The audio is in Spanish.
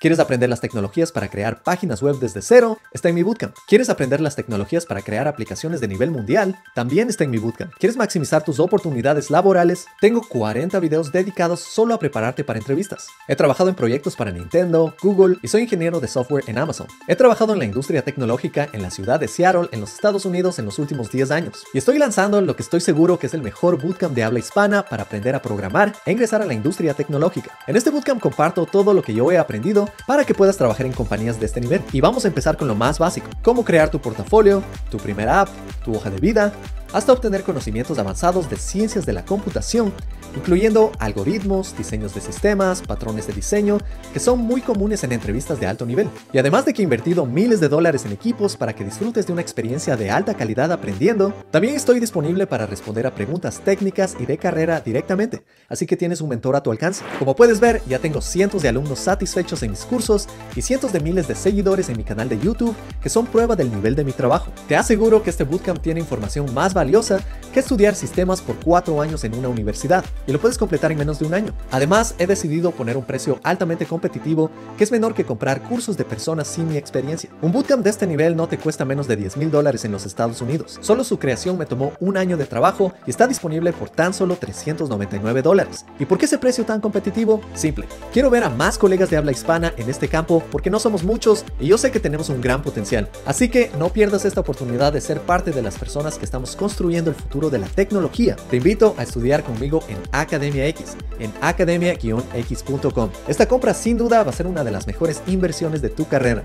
¿Quieres aprender las tecnologías para crear páginas web desde cero? Está en mi bootcamp. ¿Quieres aprender las tecnologías para crear aplicaciones de nivel mundial? También está en mi bootcamp. ¿Quieres maximizar tus oportunidades laborales? Tengo 40 videos dedicados solo a prepararte para entrevistas. He trabajado en proyectos para Nintendo, Google y soy ingeniero de software en Amazon. He trabajado en la industria tecnológica en la ciudad de Seattle, en los Estados Unidos, en los últimos 10 años. Y estoy lanzando lo que estoy seguro que es el mejor bootcamp de habla hispana para aprender a programar e ingresar a la industria tecnológica. En este bootcamp comparto todo lo que yo he aprendido para que puedas trabajar en compañías de este nivel. Y vamos a empezar con lo más básico, cómo crear tu portafolio, tu primera app, tu hoja de vida, hasta obtener conocimientos avanzados de ciencias de la computación, incluyendo algoritmos, diseños de sistemas, patrones de diseño, que son muy comunes en entrevistas de alto nivel. Y además de que he invertido miles de dólares en equipos para que disfrutes de una experiencia de alta calidad aprendiendo, también estoy disponible para responder a preguntas técnicas y de carrera directamente, así que tienes un mentor a tu alcance. Como puedes ver, ya tengo cientos de alumnos satisfechos en mis cursos y cientos de miles de seguidores en mi canal de YouTube que son prueba del nivel de mi trabajo. Te aseguro que este bootcamp tiene información más valiosa que estudiar sistemas por cuatro años en una universidad y lo puedes completar en menos de un año. Además, he decidido poner un precio altamente competitivo que es menor que comprar cursos de personas sin mi experiencia. Un bootcamp de este nivel no te cuesta menos de 10 mil dólares en los Estados Unidos. Solo su creación me tomó un año de trabajo y está disponible por tan solo 399 dólares. ¿Y por qué ese precio tan competitivo? Simple. Quiero ver a más colegas de habla hispana en este campo porque no somos muchos y yo sé que tenemos un gran potencial. Así que no pierdas esta oportunidad de ser parte de las personas que estamos construyendo el futuro de la tecnología. Te invito a estudiar conmigo en Academia X, en academia-x.com. Esta compra sin duda va a ser una de las mejores inversiones de tu carrera.